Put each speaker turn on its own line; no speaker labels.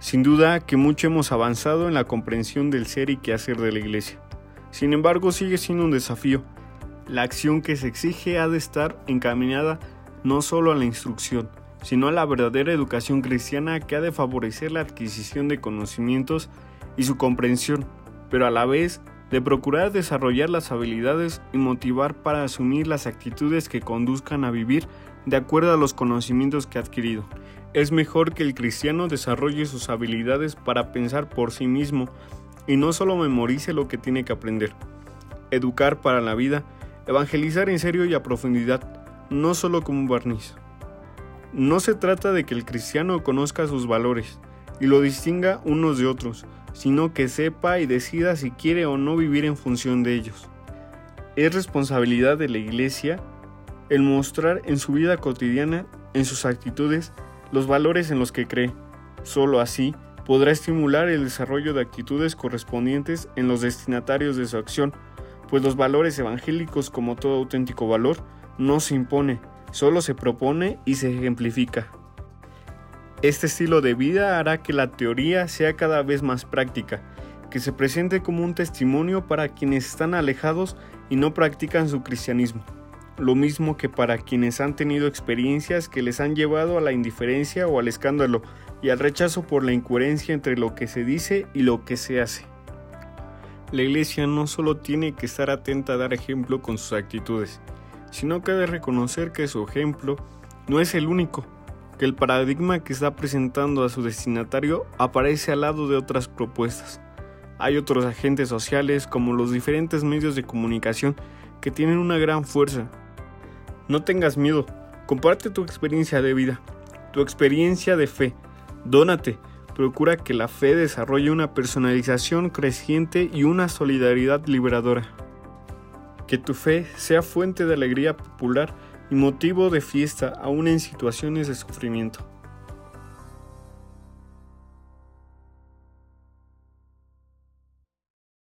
Sin duda que mucho hemos avanzado en la comprensión del ser y quehacer de la Iglesia. Sin embargo, sigue siendo un desafío. La acción que se exige ha de estar encaminada no solo a la instrucción, sino a la verdadera educación cristiana que ha de favorecer la adquisición de conocimientos y su comprensión, pero a la vez de procurar desarrollar las habilidades y motivar para asumir las actitudes que conduzcan a vivir de acuerdo a los conocimientos que ha adquirido. Es mejor que el cristiano desarrolle sus habilidades para pensar por sí mismo y no solo memorice lo que tiene que aprender. Educar para la vida, evangelizar en serio y a profundidad, no solo como un barniz. No se trata de que el cristiano conozca sus valores y lo distinga unos de otros, sino que sepa y decida si quiere o no vivir en función de ellos. Es responsabilidad de la Iglesia el mostrar en su vida cotidiana, en sus actitudes, los valores en los que cree. Solo así podrá estimular el desarrollo de actitudes correspondientes en los destinatarios de su acción, pues los valores evangélicos, como todo auténtico valor, no se impone, solo se propone y se ejemplifica. Este estilo de vida hará que la teoría sea cada vez más práctica, que se presente como un testimonio para quienes están alejados y no practican su cristianismo lo mismo que para quienes han tenido experiencias que les han llevado a la indiferencia o al escándalo y al rechazo por la incoherencia entre lo que se dice y lo que se hace. La Iglesia no solo tiene que estar atenta a dar ejemplo con sus actitudes, sino que debe reconocer que su ejemplo no es el único, que el paradigma que está presentando a su destinatario aparece al lado de otras propuestas. Hay otros agentes sociales como los diferentes medios de comunicación que tienen una gran fuerza no tengas miedo, comparte tu experiencia de vida, tu experiencia de fe, dónate, procura que la fe desarrolle una personalización creciente y una solidaridad liberadora. Que tu fe sea fuente de alegría popular y motivo de fiesta aún en situaciones de sufrimiento.